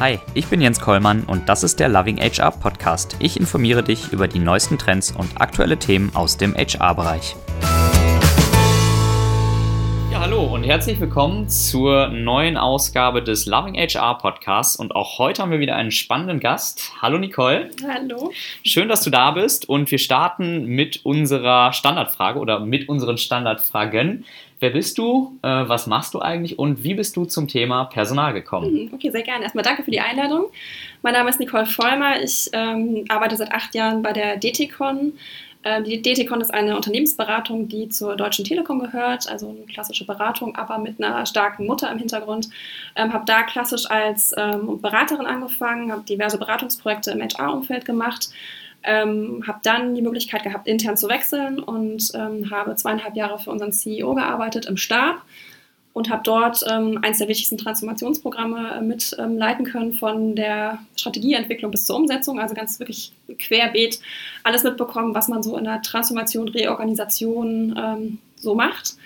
Hi, ich bin Jens Kollmann und das ist der Loving HR Podcast. Ich informiere dich über die neuesten Trends und aktuelle Themen aus dem HR-Bereich. Ja, hallo und herzlich willkommen zur neuen Ausgabe des Loving HR Podcasts. Und auch heute haben wir wieder einen spannenden Gast. Hallo Nicole. Hallo. Schön, dass du da bist und wir starten mit unserer Standardfrage oder mit unseren Standardfragen. Wer bist du? Äh, was machst du eigentlich? Und wie bist du zum Thema Personal gekommen? Mhm, okay, sehr gerne. Erstmal danke für die Einladung. Mein Name ist Nicole Vollmer. Ich ähm, arbeite seit acht Jahren bei der DTCon. Ähm, die DTCon ist eine Unternehmensberatung, die zur Deutschen Telekom gehört, also eine klassische Beratung, aber mit einer starken Mutter im Hintergrund. Ähm, habe da klassisch als ähm, Beraterin angefangen, habe diverse Beratungsprojekte im HR-Umfeld gemacht ähm, habe dann die Möglichkeit gehabt, intern zu wechseln und ähm, habe zweieinhalb Jahre für unseren CEO gearbeitet im Stab und habe dort ähm, eines der wichtigsten Transformationsprogramme äh, mit ähm, können, von der Strategieentwicklung bis zur Umsetzung, also ganz wirklich querbeet alles mitbekommen, was man so in der Transformation, Reorganisation ähm, so macht.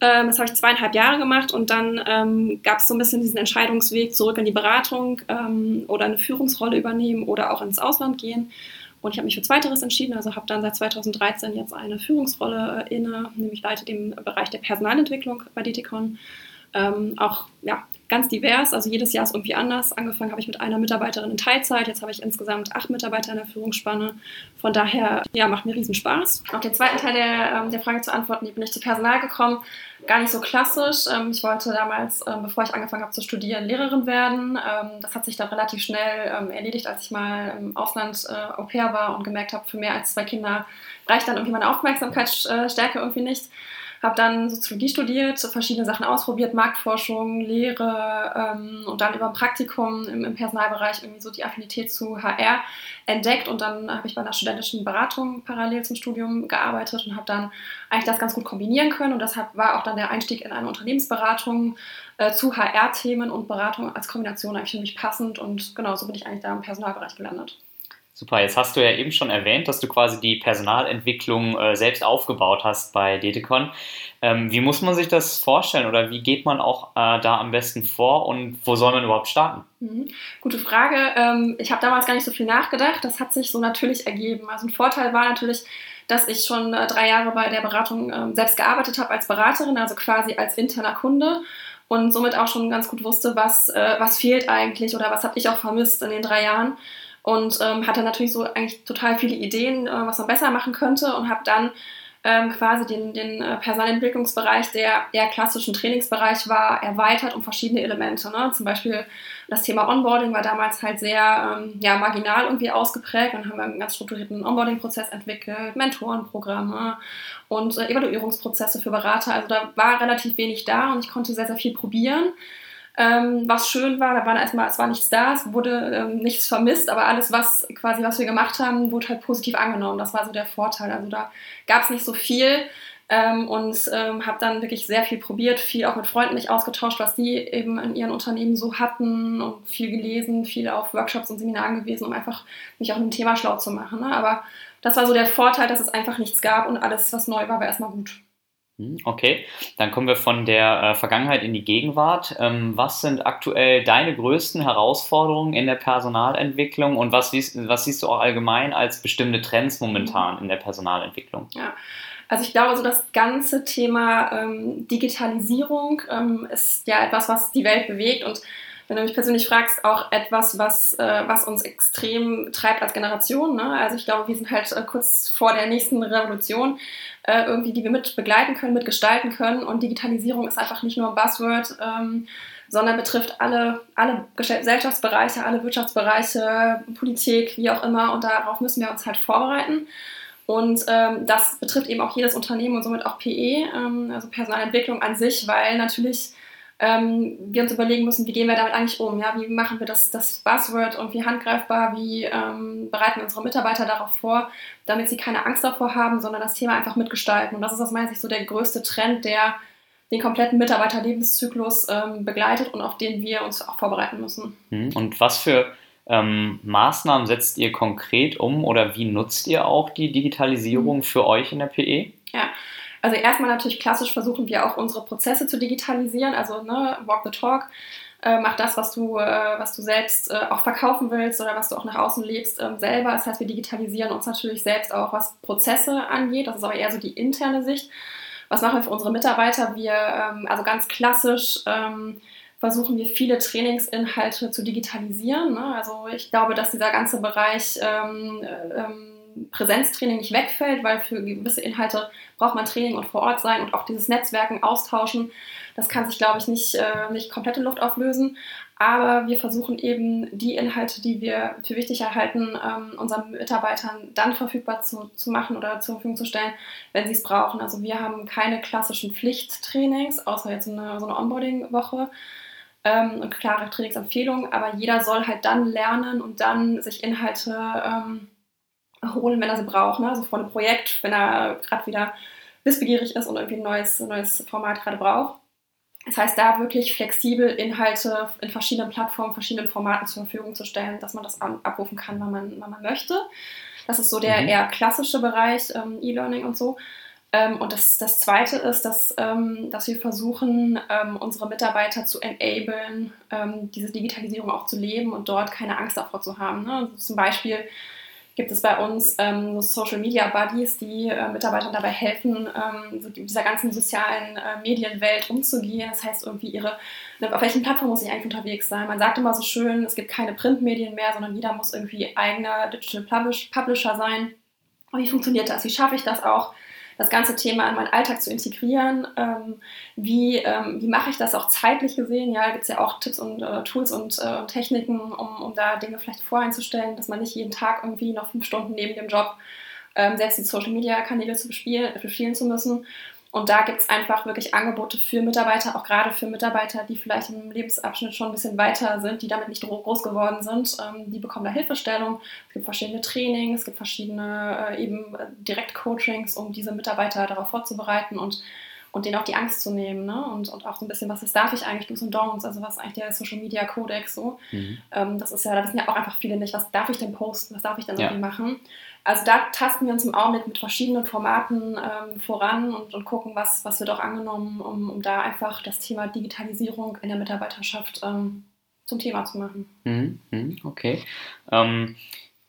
Ähm, das habe ich zweieinhalb Jahre gemacht und dann ähm, gab es so ein bisschen diesen Entscheidungsweg zurück in die Beratung ähm, oder eine Führungsrolle übernehmen oder auch ins Ausland gehen. Und ich habe mich für Zweiteres entschieden, also habe dann seit 2013 jetzt eine Führungsrolle äh, inne, nämlich leite den Bereich der Personalentwicklung bei DTCon. Ähm, auch ja, ganz divers, also jedes Jahr ist irgendwie anders. Angefangen habe ich mit einer Mitarbeiterin in Teilzeit, jetzt habe ich insgesamt acht Mitarbeiter in der Führungsspanne. Von daher, ja, macht mir riesen Spaß. Auf den zweiten Teil der, ähm, der Frage zu antworten, wie bin ich zu Personal gekommen? Gar nicht so klassisch. Ähm, ich wollte damals, ähm, bevor ich angefangen habe zu studieren, Lehrerin werden. Das hat sich dann relativ schnell erledigt, als ich mal im Ausland äh, Au pair war und gemerkt habe, für mehr als zwei Kinder reicht dann irgendwie meine Aufmerksamkeitsstärke irgendwie nicht habe dann Soziologie studiert, verschiedene Sachen ausprobiert, Marktforschung, Lehre ähm, und dann über ein Praktikum im, im, Personalbereich irgendwie so die Affinität zu HR entdeckt. Und dann habe ich bei einer studentischen Beratung parallel zum Studium gearbeitet und habe dann eigentlich das ganz gut kombinieren können. Und deshalb war auch dann der Einstieg in eine Unternehmensberatung äh, zu HR-Themen und Beratung als Kombination eigentlich für mich passend. Und genau so bin ich eigentlich da im Personalbereich gelandet. Super, jetzt hast du ja eben schon erwähnt, dass du quasi die Personalentwicklung äh, selbst aufgebaut hast bei Detecon. Ähm, wie muss man sich das vorstellen oder wie geht man auch äh, da am besten vor und wo soll man überhaupt starten? Mhm. Gute Frage. Ähm, ich habe damals gar nicht so viel nachgedacht. Das hat sich so natürlich ergeben. Also ein Vorteil war natürlich, dass ich schon äh, drei Jahre bei der Beratung ähm, selbst gearbeitet habe als Beraterin, also quasi als interner Kunde und somit auch schon ganz gut wusste, was, äh, was fehlt eigentlich oder was habe ich auch vermisst in den drei Jahren und ähm, hatte natürlich so eigentlich total viele Ideen, äh, was man besser machen könnte und habe dann ähm, quasi den, den äh, Personalentwicklungsbereich, der eher klassischen Trainingsbereich war, erweitert um verschiedene Elemente. Ne? Zum Beispiel das Thema Onboarding war damals halt sehr ähm, ja, marginal irgendwie ausgeprägt. Dann haben einen ganz strukturierten Onboarding-Prozess entwickelt, Mentorenprogramme und äh, Evaluierungsprozesse für Berater. Also da war relativ wenig da und ich konnte sehr, sehr viel probieren. Ähm, was schön war, da war erstmal, es war nichts da, es wurde ähm, nichts vermisst, aber alles, was quasi, was wir gemacht haben, wurde halt positiv angenommen. Das war so der Vorteil. Also da gab es nicht so viel ähm, und ähm, habe dann wirklich sehr viel probiert, viel auch mit Freunden mich ausgetauscht, was die eben in ihren Unternehmen so hatten und viel gelesen, viel auf Workshops und Seminaren gewesen, um einfach mich auch mit dem Thema schlau zu machen. Ne? Aber das war so der Vorteil, dass es einfach nichts gab und alles, was neu war, war erstmal gut. Hm, okay, dann kommen wir von der äh, Vergangenheit in die Gegenwart. Ähm, was sind aktuell deine größten Herausforderungen in der Personalentwicklung und was, was siehst du auch allgemein als bestimmte Trends momentan in der Personalentwicklung? Ja. Also ich glaube, so das ganze Thema ähm, Digitalisierung ähm, ist ja etwas, was die Welt bewegt und wenn du mich persönlich fragst, auch etwas, was, äh, was uns extrem treibt als Generation. Ne? Also ich glaube, wir sind halt äh, kurz vor der nächsten Revolution, äh, irgendwie, die wir mit begleiten können, mitgestalten können. Und Digitalisierung ist einfach nicht nur ein Buzzword, ähm, sondern betrifft alle, alle Gesellschaftsbereiche, alle Wirtschaftsbereiche, Politik, wie auch immer. Und darauf müssen wir uns halt vorbereiten. Und ähm, das betrifft eben auch jedes Unternehmen und somit auch PE, ähm, also Personalentwicklung an sich, weil natürlich ähm, wir uns überlegen müssen, wie gehen wir damit eigentlich um? Ja? Wie machen wir das, das Buzzword und wie handgreifbar, wie ähm, bereiten unsere Mitarbeiter darauf vor, damit sie keine Angst davor haben, sondern das Thema einfach mitgestalten. Und das ist aus meiner Sicht so der größte Trend, der den kompletten Mitarbeiterlebenszyklus ähm, begleitet und auf den wir uns auch vorbereiten müssen. Mhm. Und was für ähm, Maßnahmen setzt ihr konkret um oder wie nutzt ihr auch die Digitalisierung mhm. für euch in der PE? Ja, also erstmal natürlich klassisch versuchen wir auch unsere Prozesse zu digitalisieren, also ne, Walk the Talk. äh, mach das, was du, äh, was du selbst äh, auch verkaufen willst oder was du auch nach außen lebst, ähm, selber. Das heißt, wir digitalisieren uns natürlich selbst auch, was Prozesse angeht. Das ist aber eher so die interne Sicht. Was machen wir für unsere Mitarbeiter? Wir, ähm, also ganz klassisch, ähm, versuchen wir viele Trainingsinhalte zu digitalisieren. Ne? Also ich glaube, dass dieser ganze Bereich ähm, ähm, Präsenztraining nicht wegfällt, weil für gewisse Inhalte braucht man Training und vor Ort sein und auch dieses Netzwerken, Austauschen, das kann sich, glaube ich, nicht, äh, nicht komplett in Luft auflösen. Aber wir versuchen eben die Inhalte, die wir für wichtig erhalten, ähm, unseren Mitarbeitern dann verfügbar zu, zu machen oder zur Verfügung zu stellen, wenn sie es brauchen. Also wir haben keine klassischen Pflichttrainings, außer jetzt eine, so eine Onboarding-Woche ähm, und klare Trainingsempfehlungen, aber jeder soll halt dann lernen und dann sich Inhalte ähm, holen, wenn er sie braucht. Ne? Also vor einem Projekt, wenn er gerade wieder wissbegierig ist und irgendwie ein neues, neues Format gerade braucht. Das heißt, da wirklich flexibel Inhalte in verschiedenen Plattformen, verschiedenen Formaten zur Verfügung zu stellen, dass man das abrufen kann, wann man, wann man möchte. Das ist so der mhm. eher klassische Bereich, ähm, E-Learning und so. Ähm, und das, das Zweite ist, dass, ähm, dass wir versuchen, ähm, unsere Mitarbeiter zu enablen, ähm, diese Digitalisierung auch zu leben und dort keine Angst davor zu haben. Ne? Also zum Beispiel gibt es bei uns ähm, so Social Media Buddies, die äh, Mitarbeitern dabei helfen, ähm, so dieser ganzen sozialen äh, Medienwelt umzugehen. Das heißt, irgendwie ihre, ne, auf welchen Plattformen muss ich eigentlich unterwegs sein? Man sagt immer so schön, es gibt keine Printmedien mehr, sondern jeder muss irgendwie eigener Digital Publish Publisher sein. Und wie funktioniert das? Wie schaffe ich das auch? Das ganze Thema in meinen Alltag zu integrieren. Ähm, wie, ähm, wie mache ich das auch zeitlich gesehen? Ja, gibt es ja auch Tipps und äh, Tools und äh, Techniken, um, um da Dinge vielleicht voreinzustellen, dass man nicht jeden Tag irgendwie noch fünf Stunden neben dem Job ähm, selbst die Social Media Kanäle zu bespielen, bespielen zu müssen. Und da gibt es einfach wirklich Angebote für Mitarbeiter, auch gerade für Mitarbeiter, die vielleicht im Lebensabschnitt schon ein bisschen weiter sind, die damit nicht groß geworden sind. Ähm, die bekommen da Hilfestellung. Es gibt verschiedene Trainings, es gibt verschiedene äh, eben äh, Direktcoachings, um diese Mitarbeiter darauf vorzubereiten und und denen auch die Angst zu nehmen ne? und, und auch so ein bisschen, was ist, darf ich eigentlich, Do's und Don'ts, also was ist eigentlich der Social Media Codex so. Mhm. Ähm, das ist ja, da wissen ja auch einfach viele nicht, was darf ich denn posten, was darf ich denn ja. irgendwie machen. Also da tasten wir uns im Augenblick mit verschiedenen Formaten ähm, voran und, und gucken, was, was wird auch angenommen, um, um da einfach das Thema Digitalisierung in der Mitarbeiterschaft ähm, zum Thema zu machen. Mhm. mhm okay. Ähm,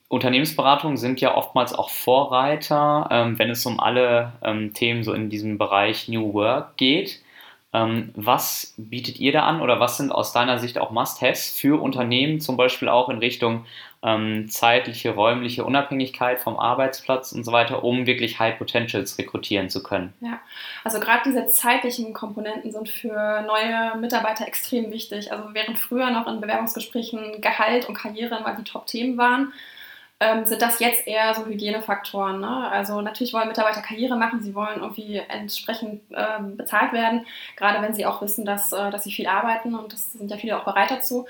Unternehmensberatungen sind ja oftmals auch Vorreiter, ähm, wenn es um alle ähm, Themen so in diesem Bereich New Work geht. Ähm, was bietet ihr da an oder was sind aus deiner Sicht auch Must-Haves für Unternehmen, zum Beispiel auch in Richtung ähm, zeitliche, räumliche Unabhängigkeit vom Arbeitsplatz und so weiter, um wirklich High Potentials rekrutieren zu können? Ja, also gerade diese zeitlichen Komponenten sind für neue Mitarbeiter extrem wichtig. Also während früher noch in Bewerbungsgesprächen Gehalt und Karriere immer die Top-Themen waren, ähm, sind das jetzt eher so Hygienefaktoren. Ne? Also natürlich wollen Mitarbeiter Karriere machen, sie wollen irgendwie entsprechend ähm, bezahlt werden, gerade wenn sie auch wissen, dass, äh, dass sie viel arbeiten und das sind ja viele auch bereit dazu.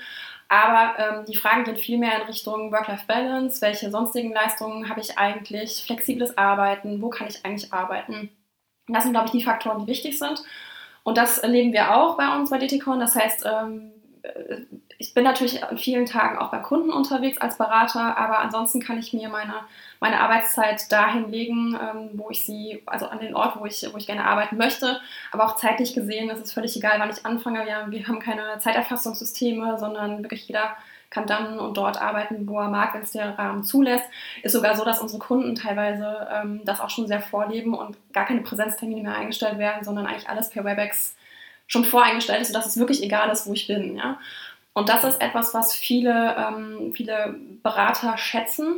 Aber ähm, die Fragen gehen viel mehr in Richtung Work-Life-Balance. Welche sonstigen Leistungen habe ich eigentlich? Flexibles Arbeiten? Wo kann ich eigentlich arbeiten? Das sind, glaube ich, die Faktoren, die wichtig sind. Und das erleben wir auch bei uns bei DTCon. Das heißt, ähm, ich bin natürlich an vielen Tagen auch beim Kunden unterwegs als Berater, aber ansonsten kann ich mir meine, meine Arbeitszeit dahin legen, ähm, wo ich sie, also an den Ort, wo ich, wo ich gerne arbeiten möchte. Aber auch zeitlich gesehen ist es völlig egal, wann ich anfange. Wir, wir haben keine Zeiterfassungssysteme, sondern wirklich jeder kann dann und dort arbeiten, wo er mag, wenn es der Rahmen zulässt. Ist sogar so, dass unsere Kunden teilweise ähm, das auch schon sehr vorleben und gar keine Präsenztermine mehr eingestellt werden, sondern eigentlich alles per WebEx schon voreingestellt ist, sodass es wirklich egal ist, wo ich bin. Ja? Und das ist etwas, was viele, ähm, viele Berater schätzen,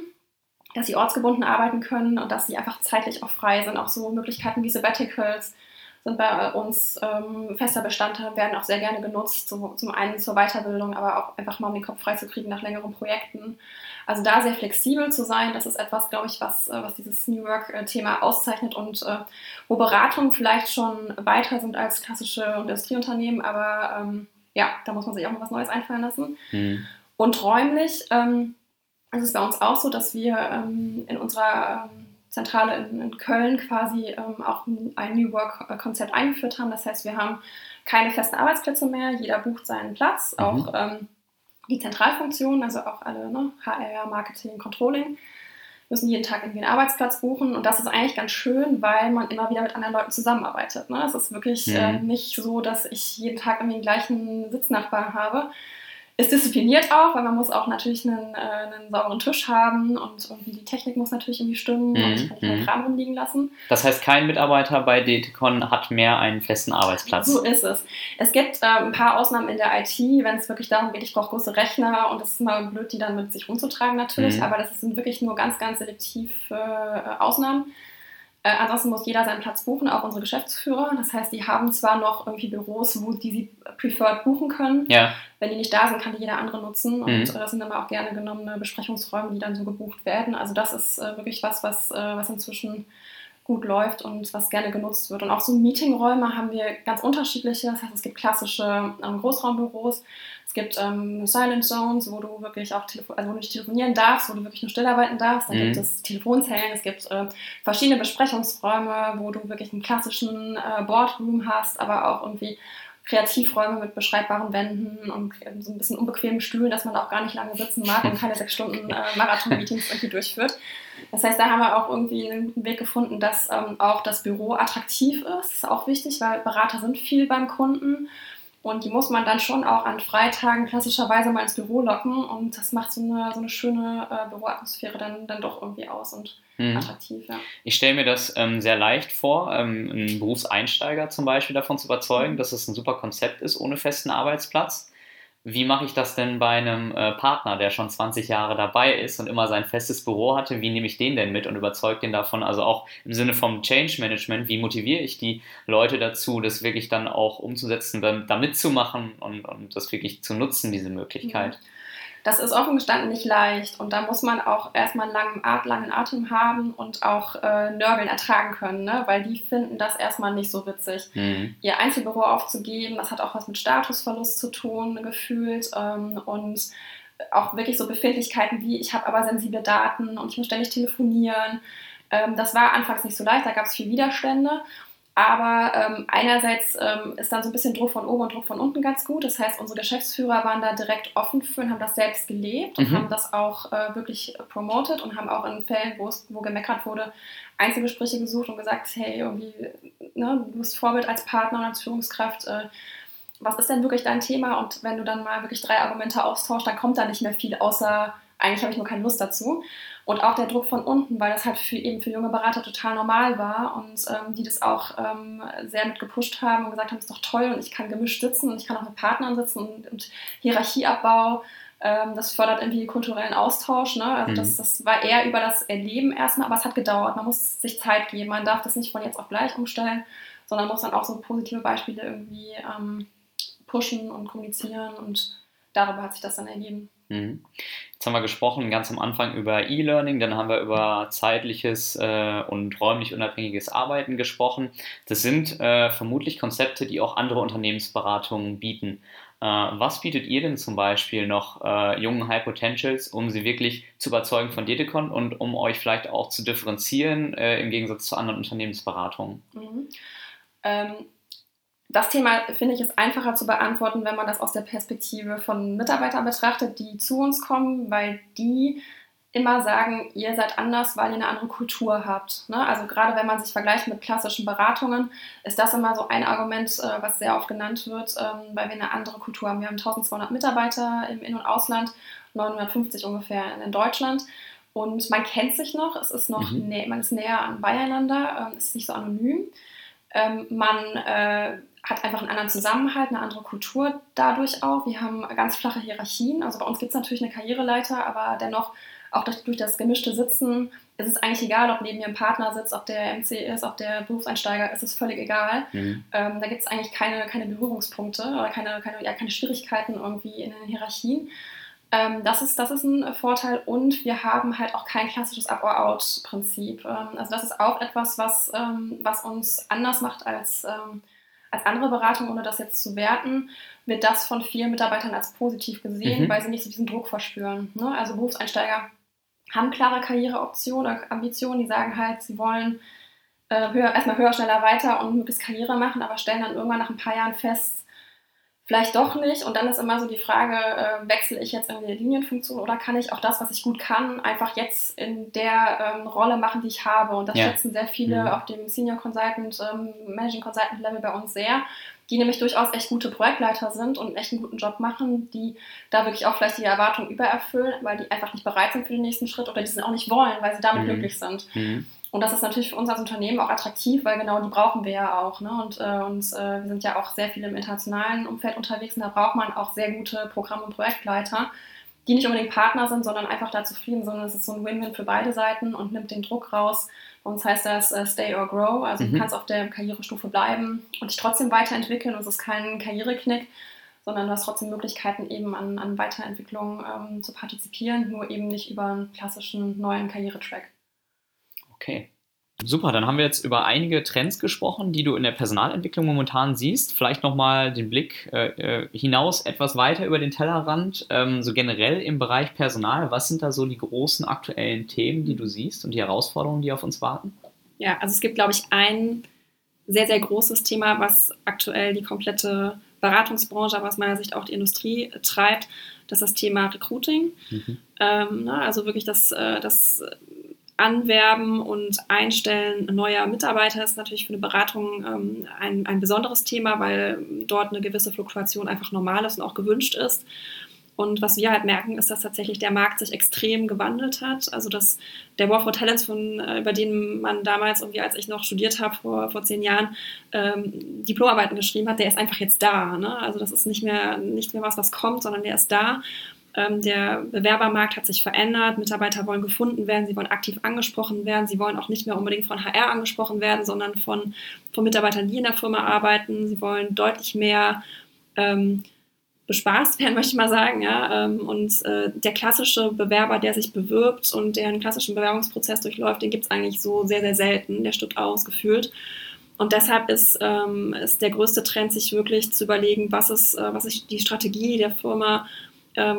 dass sie ortsgebunden arbeiten können und dass sie einfach zeitlich auch frei sind. Auch so Möglichkeiten wie Sabbaticals sind bei uns ähm, fester Bestandteil, werden auch sehr gerne genutzt, so, zum einen zur Weiterbildung, aber auch einfach mal um den Kopf frei zu kriegen nach längeren Projekten. Also da sehr flexibel zu sein, das ist etwas, glaube ich, was, äh, was dieses New Work-Thema auszeichnet und äh, wo Beratungen vielleicht schon weiter sind als klassische Industrieunternehmen, aber ähm, ja, da muss man sich auch mal was Neues einfallen lassen. Mhm. Und räumlich ähm, ist es bei uns auch so, dass wir ähm, in unserer ähm, Zentrale in, in, Köln quasi ähm, auch ein New Work-Konzept eingeführt haben. Das heißt, wir haben keine festen Arbeitsplätze mehr, jeder bucht seinen Platz, mhm. auch ähm, die Zentralfunktionen, also auch alle ne, HR, Marketing, Controlling. müssen jeden Tag irgendwie einen Arbeitsplatz buchen und das ist eigentlich ganz schön, weil man immer wieder mit anderen Leuten zusammenarbeitet. Ne? Es ist wirklich mhm. äh, nicht so, dass ich jeden Tag irgendwie den gleichen Sitznachbarn habe, ist diszipliniert auch, weil man muss auch natürlich einen, äh, einen sauberen Tisch haben und irgendwie die Technik muss natürlich irgendwie stimmen mhm. und ich kann nicht mhm. Kram rumliegen lassen. Das heißt, kein Mitarbeiter bei DTCon hat mehr einen festen Arbeitsplatz. So ist es. Es gibt äh, ein paar Ausnahmen in der IT, wenn es wirklich darum geht, ich brauche große Rechner und es ist immer blöd, die dann mit sich rumzutragen natürlich, mhm. aber das sind wirklich nur ganz, ganz selektiv äh, Ausnahmen. Äh, ansonsten muss jeder seinen Platz buchen, auch unsere Geschäftsführer. Das heißt, die haben zwar noch irgendwie Büros, wo die sie preferred buchen können. Ja. Wenn die nicht da sind, kann die jeder andere nutzen. Und mhm. äh, das sind aber auch gerne genommene Besprechungsräume, die dann so gebucht werden. Also das ist äh, wirklich was, was, äh, was inzwischen gut läuft und was gerne genutzt wird. Und auch so Meetingräume haben wir ganz unterschiedliche. Das heißt, es gibt klassische ähm, Großraumbüros, es gibt ähm, Silent Zones, wo du wirklich auch also wo du nicht telefonieren darfst, wo du wirklich nur still arbeiten darfst. Dann mhm. gibt es Telefonzellen, es gibt äh, verschiedene Besprechungsräume, wo du wirklich einen klassischen äh, Boardroom hast, aber auch irgendwie Kreativräume mit beschreibbaren Wänden und ähm, so ein bisschen unbequemen Stühlen, dass man auch gar nicht lange sitzen mag und keine sechs Stunden äh, Marathon-Meetings irgendwie durchführt. Das heißt, da haben wir auch irgendwie einen Weg gefunden, dass ähm, auch das Büro attraktiv ist. Das ist auch wichtig, weil Berater sind viel beim Kunden und die muss man dann schon auch an Freitagen klassischerweise mal ins Büro locken und das macht so eine, so eine schöne äh, Büroatmosphäre dann, dann doch irgendwie aus und mhm. attraktiv. Ja. Ich stelle mir das ähm, sehr leicht vor, ähm, einen Berufseinsteiger zum Beispiel davon zu überzeugen, mhm. dass es ein super Konzept ist ohne festen Arbeitsplatz wie mache ich das denn bei einem äh, Partner, der schon 20 Jahre dabei ist und immer sein festes Büro hatte? Wie nehme ich den denn mit und überzeuge den davon? Also auch im Sinne vom Change Management, wie motiviere ich die Leute dazu, das wirklich dann auch umzusetzen, da mitzumachen und, und das wirklich zu nutzen, diese Möglichkeit? Mhm. Das ist offen gestanden nicht leicht und da muss man auch erstmal einen langen, langen Atem haben und auch äh, Nörgeln ertragen können, ne? weil die finden das erstmal nicht so witzig. Mhm. Ihr Einzelbüro aufzugeben, das hat auch was mit Statusverlust zu tun, gefühlt ähm, und auch wirklich so Befindlichkeiten wie, ich habe aber sensible Daten und ich muss ständig telefonieren. Ähm, das war anfangs nicht so leicht, da gab es viel Widerstände. Aber ähm, einerseits ähm, ist dann so ein bisschen Druck von oben und Druck von unten ganz gut. Das heißt, unsere Geschäftsführer waren da direkt offen für und haben das selbst gelebt und mhm. haben das auch äh, wirklich promotet und haben auch in Fällen, wo gemeckert wurde, Einzelgespräche gesucht und gesagt, hey, irgendwie, ne, du bist Vorbild als Partner und als Führungskraft. Äh, was ist denn wirklich dein Thema? Und wenn du dann mal wirklich drei Argumente austauschst, dann kommt da nicht mehr viel, außer eigentlich habe ich nur keine Lust dazu. Und auch der Druck von unten, weil das halt für, eben für junge Berater total normal war und ähm, die das auch ähm, sehr mit gepusht haben und gesagt haben, das ist doch toll und ich kann gemischt sitzen und ich kann auch mit Partnern sitzen und, und Hierarchieabbau, ähm, das fördert irgendwie kulturellen Austausch. Ne? Also mhm. das, das war eher über das Erleben erstmal, aber es hat gedauert. Man muss sich Zeit geben. Man darf das nicht von jetzt auf gleich umstellen, sondern muss dann auch so positive Beispiele irgendwie ähm, pushen und kommunizieren und darüber hat sich das dann ergeben. Mhm. Jetzt haben wir gesprochen ganz am Anfang über E-Learning, dann haben wir über zeitliches äh, und räumlich unabhängiges Arbeiten gesprochen. Das sind äh, vermutlich Konzepte, die auch andere Unternehmensberatungen bieten. Äh, was bietet ihr denn zum Beispiel noch äh, jungen High Potentials, um sie wirklich zu überzeugen von Dedecon und um euch vielleicht auch zu differenzieren äh, im Gegensatz zu anderen Unternehmensberatungen? Mhm. Ähm das Thema finde ich ist einfacher zu beantworten, wenn man das aus der Perspektive von Mitarbeitern betrachtet, die zu uns kommen, weil die immer sagen, ihr seid anders, weil ihr eine andere Kultur habt. Ne? Also gerade wenn man sich vergleicht mit klassischen Beratungen, ist das immer so ein Argument, äh, was sehr oft genannt wird, ähm, weil wir eine andere Kultur haben. Wir haben 1200 Mitarbeiter im In- und Ausland, 950 ungefähr in Deutschland. Und man kennt sich noch, es ist noch mhm. man ist näher an beieinander, ähm, es ist nicht so anonym. Ähm, man äh, hat einfach einen anderen Zusammenhalt, eine andere Kultur dadurch auch. Wir haben ganz flache Hierarchien. Also bei uns gibt es natürlich eine Karriereleiter, aber dennoch auch durch, durch, das gemischte Sitzen ist es eigentlich egal, ob neben mir ein Partner sitzt, ob der MC ist, ob der Berufseinsteiger ist, ist völlig egal. Mhm. Ähm, da gibt es eigentlich keine, keine Berührungspunkte oder keine, keine, ja, keine Schwierigkeiten irgendwie in den Hierarchien. Ähm, das, ist, das ist ein Vorteil und wir haben halt auch kein klassisches Up-or-Out-Prinzip. Ähm, also das ist auch etwas, was, ähm, was uns anders macht als ähm, als andere Beratung, ohne das jetzt zu werten, wird das von vielen Mitarbeitern als positiv gesehen, mhm. weil sie nicht so diesen Druck verspüren. Ne? Also Berufseinsteiger haben klare Karriereoptionen oder Ambitionen, die sagen halt, sie wollen äh, höher, erstmal höher, schneller weiter und möglichst Karriere machen, aber stellen dann irgendwann nach ein paar Jahren fest, vielleicht doch nicht. Und dann ist immer so die Frage, äh, wechsle ich jetzt in die Linienfunktion oder kann ich auch das, was ich gut kann, einfach jetzt in der ähm, Rolle machen, die ich habe. Und das ja. schätzen sehr viele mhm. auf dem Senior Consultant, ähm, Managing Consultant Level bei uns sehr, die nämlich durchaus echt gute Projektleiter sind und echt einen guten Job machen, die da wirklich auch vielleicht die Erwartungen übererfüllen, weil die einfach nicht bereit sind für den nächsten Schritt oder die es auch nicht wollen, weil sie damit mhm. glücklich sind. Mhm. Und das ist natürlich für uns als Unternehmen auch attraktiv, weil genau die brauchen wir ja auch. Ne? Und, äh, und äh, wir sind ja auch sehr viel im internationalen Umfeld unterwegs und da braucht man auch sehr gute Programm- und Projektleiter, die nicht unbedingt Partner sind, sondern einfach da zufrieden, sondern es ist so ein Win-Win für beide Seiten und nimmt den Druck raus. Bei uns heißt das uh, Stay or Grow, also mhm. du kannst auf der Karrierestufe bleiben und dich trotzdem weiterentwickeln. Und es ist kein Karriereknick, sondern du hast trotzdem Möglichkeiten, eben an, an Weiterentwicklung ähm, zu partizipieren, nur eben nicht über einen klassischen neuen Karrieretrack. Okay. Super, dann haben wir jetzt über einige Trends gesprochen, die du in der Personalentwicklung momentan siehst. Vielleicht nochmal den Blick äh, äh, hinaus etwas weiter über den Tellerrand. Ähm, so generell im Bereich Personal, was sind da so die großen aktuellen Themen, die du siehst und die Herausforderungen, die auf uns warten? Ja, also es gibt, glaube ich, ein sehr, sehr großes Thema, was aktuell die komplette Beratungsbranche, aber aus meiner Sicht auch die Industrie treibt. Das ist das Thema Recruiting. Mhm. Ähm, na, also wirklich das, äh, das Anwerben und Einstellen neuer Mitarbeiter ist natürlich für eine Beratung ähm, ein, ein besonderes Thema, weil dort eine gewisse Fluktuation einfach normal ist und auch gewünscht ist. Und was wir halt merken, ist, dass tatsächlich der Markt sich extrem gewandelt hat. Also dass der War for Talents, von, äh, über den man damals, irgendwie, als ich noch studiert habe, vor, vor zehn Jahren, ähm, Diplomarbeiten geschrieben hat, der ist einfach jetzt da. Ne? Also das ist nicht mehr, nicht mehr was, was kommt, sondern der ist da. Ähm, der Bewerbermarkt hat sich verändert, Mitarbeiter wollen gefunden werden, sie wollen aktiv angesprochen werden, sie wollen auch nicht mehr unbedingt von HR angesprochen werden, sondern von, von Mitarbeitern, die in der Firma arbeiten. Sie wollen deutlich mehr ähm, bespaßt werden, möchte ich mal sagen. Ja? Ähm, und äh, der klassische Bewerber, der sich bewirbt und der einen klassischen Bewerbungsprozess durchläuft, den gibt es eigentlich so sehr, sehr selten. Der stirbt aus, gefühlt. Und deshalb ist, ähm, ist der größte Trend, sich wirklich zu überlegen, was ist, äh, was ist die Strategie der Firma,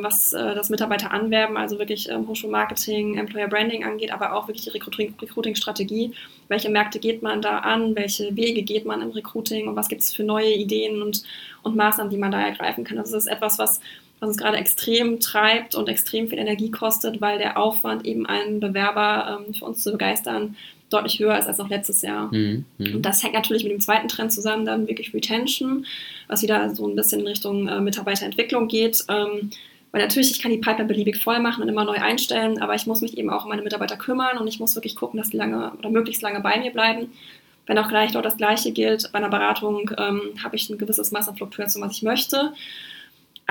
was äh, das Mitarbeiter anwerben, also wirklich ähm, Hochschulmarketing, Employer Branding angeht, aber auch wirklich die Recruiting-Strategie. Welche Märkte geht man da an? Welche Wege geht man im Recruiting? Und was gibt es für neue Ideen und, und Maßnahmen, die man da ergreifen kann? Also das ist etwas, was, was uns gerade extrem treibt und extrem viel Energie kostet, weil der Aufwand, eben einen Bewerber ähm, für uns zu begeistern, deutlich höher ist als noch letztes Jahr. Mhm, mh. Und das hängt natürlich mit dem zweiten Trend zusammen, dann wirklich Retention, was wieder so ein bisschen in Richtung äh, Mitarbeiterentwicklung geht. Ähm, weil natürlich, ich kann die Pipeline beliebig voll machen und immer neu einstellen, aber ich muss mich eben auch um meine Mitarbeiter kümmern und ich muss wirklich gucken, dass die lange oder möglichst lange bei mir bleiben. Wenn auch gleich dort das Gleiche gilt, bei einer Beratung ähm, habe ich ein gewisses Maß an Fluktuation, was ich möchte.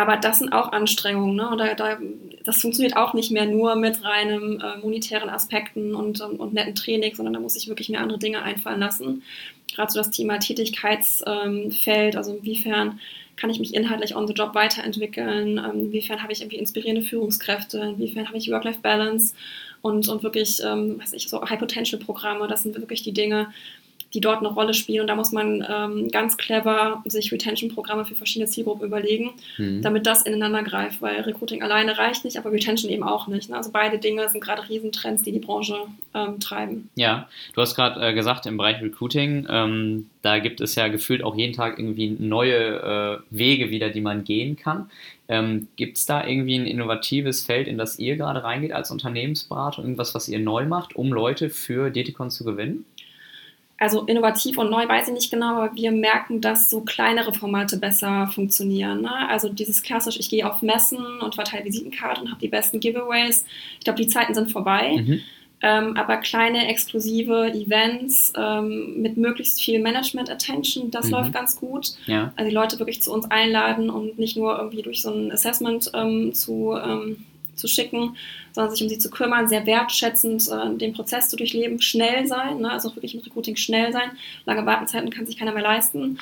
Aber das sind auch Anstrengungen. Ne? Da, da, das funktioniert auch nicht mehr nur mit reinem äh, monetären Aspekten und, und, und, netten Training, sondern da muss ich wirklich mehr andere Dinge einfallen lassen. Gerade so das Thema Tätigkeitsfeld, ähm, also inwiefern kann ich mich inhaltlich on the job weiterentwickeln, ähm, inwiefern habe ich irgendwie inspirierende Führungskräfte, inwiefern habe ich Work-Life-Balance und, und wirklich, ähm, High-Potential-Programme, das sind wirklich die Dinge, die dort eine Rolle spielen. Und da muss man ähm, ganz clever sich Retention-Programme für verschiedene Zielgruppen überlegen, mhm. damit das ineinander greift, weil Recruiting alleine reicht nicht, aber Retention eben auch nicht. Ne? Also beide Dinge sind gerade Riesentrends, die die Branche ähm, treiben. Ja, du hast gerade äh, gesagt, im Bereich Recruiting, ähm, da gibt es ja gefühlt auch jeden Tag irgendwie neue äh, Wege wieder, die man gehen kann. Ähm, Gibt es da irgendwie ein innovatives Feld, in das ihr gerade reingeht als Unternehmensberater, irgendwas, was ihr neu macht, um Leute für Deticon zu gewinnen? Also innovativ und neu weiß ich nicht genau, aber wir merken, dass so kleinere Formate besser funktionieren. Ne? Also dieses klassisch, ich gehe auf Messen und verteile Visitenkarten und habe die besten Giveaways. Ich glaube, die Zeiten sind vorbei. Mhm. Ähm, aber kleine exklusive Events ähm, mit möglichst viel Management-Attention, das mhm. läuft ganz gut. Ja. Also die Leute wirklich zu uns einladen und nicht nur irgendwie durch so ein Assessment ähm, zu ähm, zu schicken, sondern sich um sie zu kümmern, sehr wertschätzend äh, den Prozess zu durchleben, schnell sein, ne? also wirklich im Recruiting schnell sein. Lange Wartezeiten kann sich keiner mehr leisten.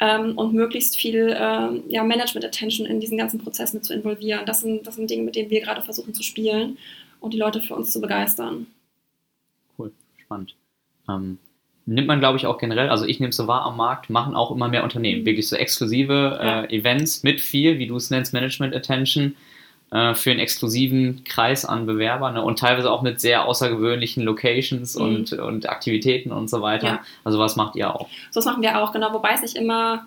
Ähm, und möglichst viel äh, ja, Management-Attention in diesen ganzen Prozess mit zu involvieren. Das sind, das sind Dinge, mit denen wir gerade versuchen zu spielen und die Leute für uns zu begeistern. Cool, spannend. Ähm, nimmt man, glaube ich, auch generell, also ich nehme es so wahr am Markt, machen auch immer mehr Unternehmen. Mhm. Wirklich so exklusive ja. äh, Events mit viel, wie du es nennst, Management-Attention äh, für einen exklusiven Kreis an Bewerbern ne? und teilweise auch mit sehr außergewöhnlichen Locations mhm. und, und Aktivitäten und so weiter. Ja. Also was macht ihr auch? So was machen wir auch, genau, wobei es nicht immer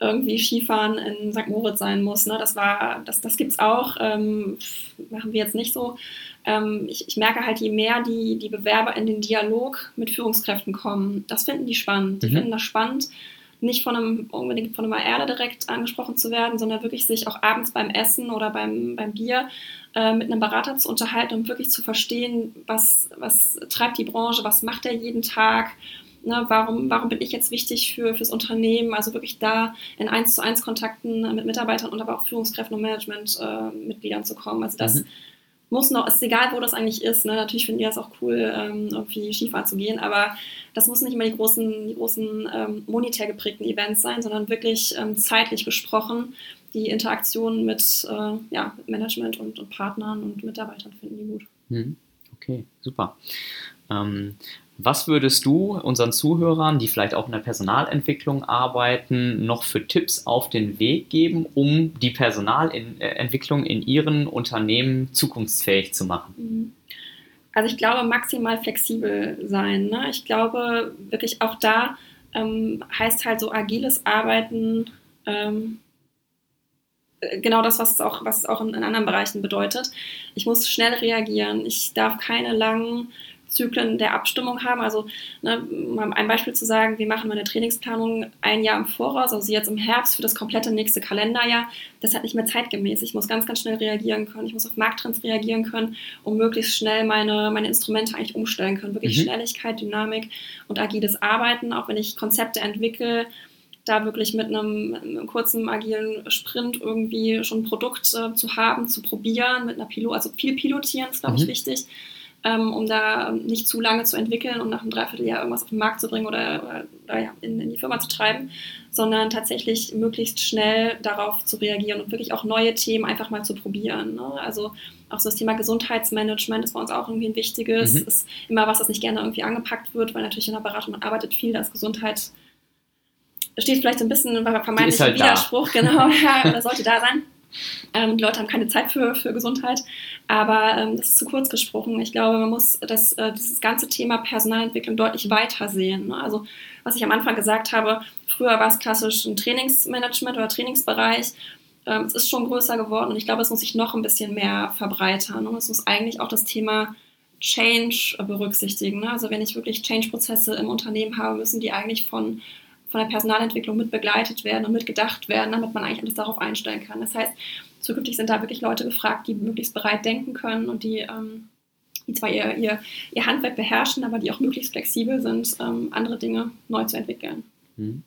irgendwie Skifahren in St. Moritz sein muss. Ne? Das war, das, das gibt es auch, ähm, machen wir jetzt nicht so. Ähm, ich, ich, merke halt, je mehr die, die Bewerber in den Dialog mit Führungskräften kommen, das finden die spannend. Die mhm. finden das spannend, nicht von einem, unbedingt von einem AR direkt angesprochen zu werden, sondern wirklich sich auch abends beim Essen oder beim, beim Bier äh, mit einem Berater zu unterhalten und wirklich zu verstehen, was, was treibt die Branche, was macht er jeden Tag, ne, warum, warum bin ich jetzt wichtig für, fürs Unternehmen, also wirklich da in eins zu eins Kontakten mit Mitarbeitern und aber auch Führungskräften und Managementmitgliedern äh, zu kommen. Also das mhm. Muss noch, ist egal, wo das eigentlich ist. Ne? Natürlich finden die das auch cool, ähm, irgendwie Skifahren zu gehen, aber das muss nicht immer die großen, die großen ähm, monetär geprägten Events sein, sondern wirklich ähm, zeitlich gesprochen die Interaktion mit, äh, ja, Management und, und, Partnern und Mitarbeitern finden die gut. Mhm. Okay, super. Was würdest du unseren Zuhörern, die vielleicht auch in der Personalentwicklung arbeiten, noch für Tipps auf den Weg geben, um die Personalentwicklung in ihren Unternehmen zukunftsfähig zu machen? Mhm. Also ich glaube, maximal flexibel sein. Ne? Ich glaube, wirklich auch da ähm, heißt halt so agiles Arbeiten, ähm, äh, genau das, was es auch, was es auch in, in, anderen Bereichen bedeutet. Ich muss schnell reagieren. Ich darf keine langen Zyklen der Abstimmung haben. Also ne, um ein Beispiel zu sagen, wir machen meine Trainingsplanung ein Jahr im Voraus, also jetzt im Herbst für das komplette nächste Kalenderjahr. Das hat nicht mehr zeitgemäß. Ich muss ganz, ganz schnell reagieren können. Ich muss auf Markttrends reagieren können, um möglichst schnell meine, meine Instrumente eigentlich umstellen können. Wirklich mhm. Schnelligkeit, Dynamik und agiles Arbeiten, auch wenn ich Konzepte entwickle, da wirklich mit einem, einem, kurzen agilen Sprint irgendwie schon ein Produkt äh, zu haben, zu probieren, mit einer Pilot, also viel pilotieren ist, glaube mhm. ich, wichtig ähm, um da nicht zu lange zu entwickeln und nach einem Dreivierteljahr irgendwas auf den Markt zu bringen oder, oder, oder ja, in, in, die Firma zu treiben, sondern tatsächlich möglichst schnell darauf zu reagieren und wirklich auch neue Themen einfach mal zu probieren. Ne? Also auch so das Thema Gesundheitsmanagement ist bei uns auch irgendwie ein wichtiges. Mhm. Ist immer was, das nicht gerne irgendwie angepackt wird, weil natürlich in der Beratung man arbeitet viel, da ist Gesundheit steht vielleicht so ein bisschen vermeintlicher halt Widerspruch, da. genau, ja, oder sollte da sein. Ähm, die Leute haben keine Zeit für, für Gesundheit, aber ähm, das ist zu kurz gesprochen. Ich glaube, man muss das, äh, dieses ganze Thema Personalentwicklung deutlich weiter sehen. Ne? Also, was ich am Anfang gesagt habe, früher war es klassisch ein Trainingsmanagement oder Trainingsbereich. Ähm, es ist schon größer geworden und ich glaube, es muss sich noch ein bisschen mehr verbreitern. Und es muss eigentlich auch das Thema Change berücksichtigen. Ne? Also, wenn ich wirklich Change-Prozesse im Unternehmen habe, müssen die eigentlich von von der Personalentwicklung mit begleitet werden und mitgedacht werden, damit man eigentlich alles darauf einstellen kann. Das heißt, zukünftig sind da wirklich Leute gefragt, die möglichst bereit denken können und die, ähm, die zwar ihr, ihr, ihr Handwerk beherrschen, aber die auch möglichst flexibel sind, ähm, andere Dinge neu zu entwickeln. Mhm.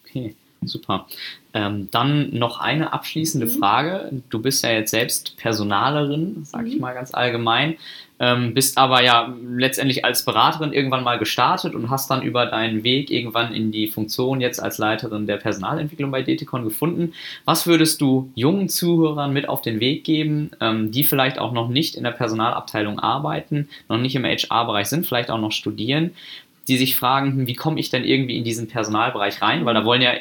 Okay. Super. Ähm, dann noch eine abschließende mhm. Frage. Du bist ja jetzt selbst Personalerin, sage mhm. ich mal ganz allgemein, ähm, bist aber ja letztendlich als Beraterin irgendwann mal gestartet und hast dann über deinen Weg irgendwann in die Funktion jetzt als Leiterin der Personalentwicklung bei DTCon gefunden. Was würdest du jungen Zuhörern mit auf den Weg geben, ähm, die vielleicht auch noch nicht in der Personalabteilung arbeiten, noch nicht im HR-Bereich sind, vielleicht auch noch studieren? die sich fragen, hm, wie komme ich denn irgendwie in diesen Personalbereich rein? Weil da wollen ja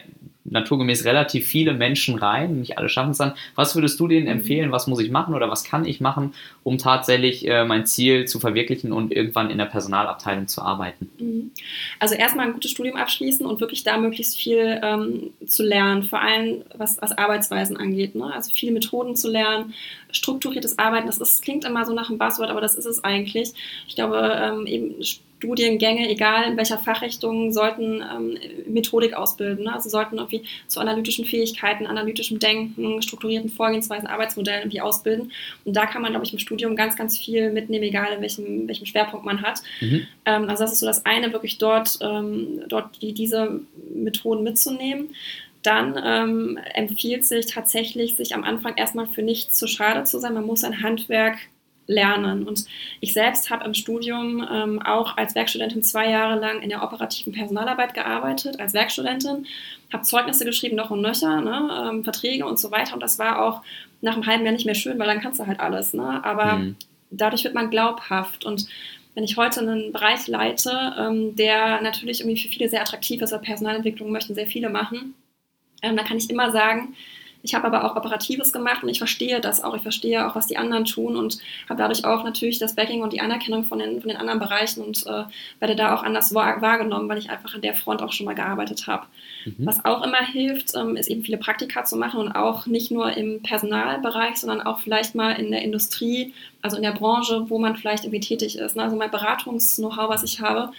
naturgemäß relativ viele Menschen rein, nicht alle schaffen es dann. Was würdest du denen mhm. empfehlen? Was muss ich machen oder was kann ich machen, um tatsächlich äh, mein Ziel zu verwirklichen und irgendwann in der Personalabteilung zu arbeiten? Mhm. Also erstmal ein gutes Studium abschließen und wirklich da möglichst viel ähm, zu lernen, vor allem was, was Arbeitsweisen angeht. Ne? Also viele Methoden zu lernen, strukturiertes Arbeiten, das ist, klingt immer so nach einem Buzzword, aber das ist es eigentlich. Ich glaube, ähm, eben Studiengänge, egal in welcher Fachrichtung, sollten ähm, Methodik ausbilden. Ne? Also sollten irgendwie zu analytischen Fähigkeiten, analytischem Denken, strukturierten Vorgehensweisen, Arbeitsmodellen irgendwie ausbilden. Und da kann man, glaube ich, im Studium ganz, ganz viel mitnehmen, egal in welchem, welchem Schwerpunkt man hat. Mhm. Ähm, also das ist so das eine, wirklich dort, ähm, dort die, diese Methoden mitzunehmen dann ähm, empfiehlt sich tatsächlich, sich am Anfang erstmal für nichts zu schade zu sein. Man muss ein Handwerk lernen. Und ich selbst habe im Studium ähm, auch als Werkstudentin zwei Jahre lang in der operativen Personalarbeit gearbeitet, als Werkstudentin, habe Zeugnisse geschrieben, noch und nöcher, ne, ähm, Verträge und so weiter. Und das war auch nach einem halben Jahr nicht mehr schön, weil dann kannst du halt alles. Ne? Aber mhm. dadurch wird man glaubhaft. Und wenn ich heute einen Bereich leite, ähm, der natürlich irgendwie für viele sehr attraktiv ist, weil Personalentwicklung möchten sehr viele machen, ähm, dann kann ich immer sagen, Ich habe aber auch Operatives gemacht und ich verstehe das auch. Ich verstehe auch, was die anderen tun und habe dadurch auch natürlich das Backing und die Anerkennung von den, von den anderen Bereichen und äh, werde da auch anders wahrgenommen, weil ich einfach in der Front auch schon mal gearbeitet habe. Mhm. Was auch immer hilft, ähm, ist eben viele Praktika zu machen und auch nicht nur im Personalbereich, sondern auch vielleicht mal in der Industrie, also in der Branche, wo man vielleicht irgendwie tätig ist. Ne? Also mein Beratungs-Know-how, was ich habe,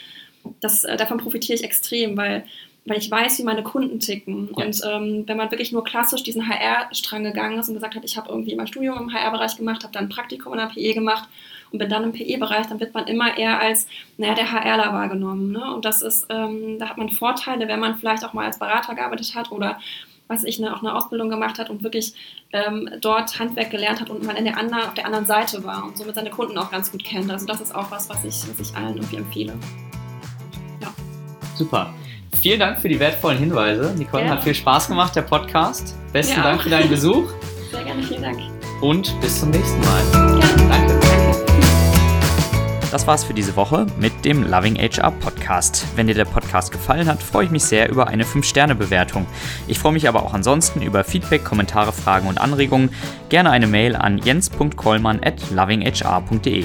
das, äh, davon profitiere ich extrem, weil weil ich weiß, wie meine Kunden ticken. Ja. Und ähm, wenn man wirklich nur klassisch diesen HR-Strang gegangen ist und gesagt hat, ich habe irgendwie mein Studium im HR-Bereich gemacht, habe dann ein Praktikum in der PE gemacht und bin dann im PE-Bereich, dann wird man immer eher als, naja, der HRler wahrgenommen. Ne? Und das ist, ähm, da hat man Vorteile, wenn man vielleicht auch mal als Berater gearbeitet hat oder was ich ne, auch eine Ausbildung gemacht hat und wirklich ähm, dort Handwerk gelernt hat und man in der anderen, auf der anderen Seite war und somit seine Kunden auch ganz gut kennt. Also das ist auch was, was ich, was ich allen irgendwie empfehle. Ja. Super. Vielen Dank für die wertvollen Hinweise. Nicole, ja. hat viel Spaß gemacht, der Podcast. Besten ja, Dank für deinen Besuch. Sehr gerne, vielen Dank. Und bis zum nächsten Mal. Ja. Danke. Das war's für diese Woche mit dem Loving HR Podcast. Wenn dir der Podcast gefallen hat, freue ich mich sehr über eine 5-Sterne-Bewertung. Ich freue mich aber auch ansonsten über Feedback, Kommentare, Fragen und Anregungen. Gerne eine Mail an jens.kollmann at lovinghr.de.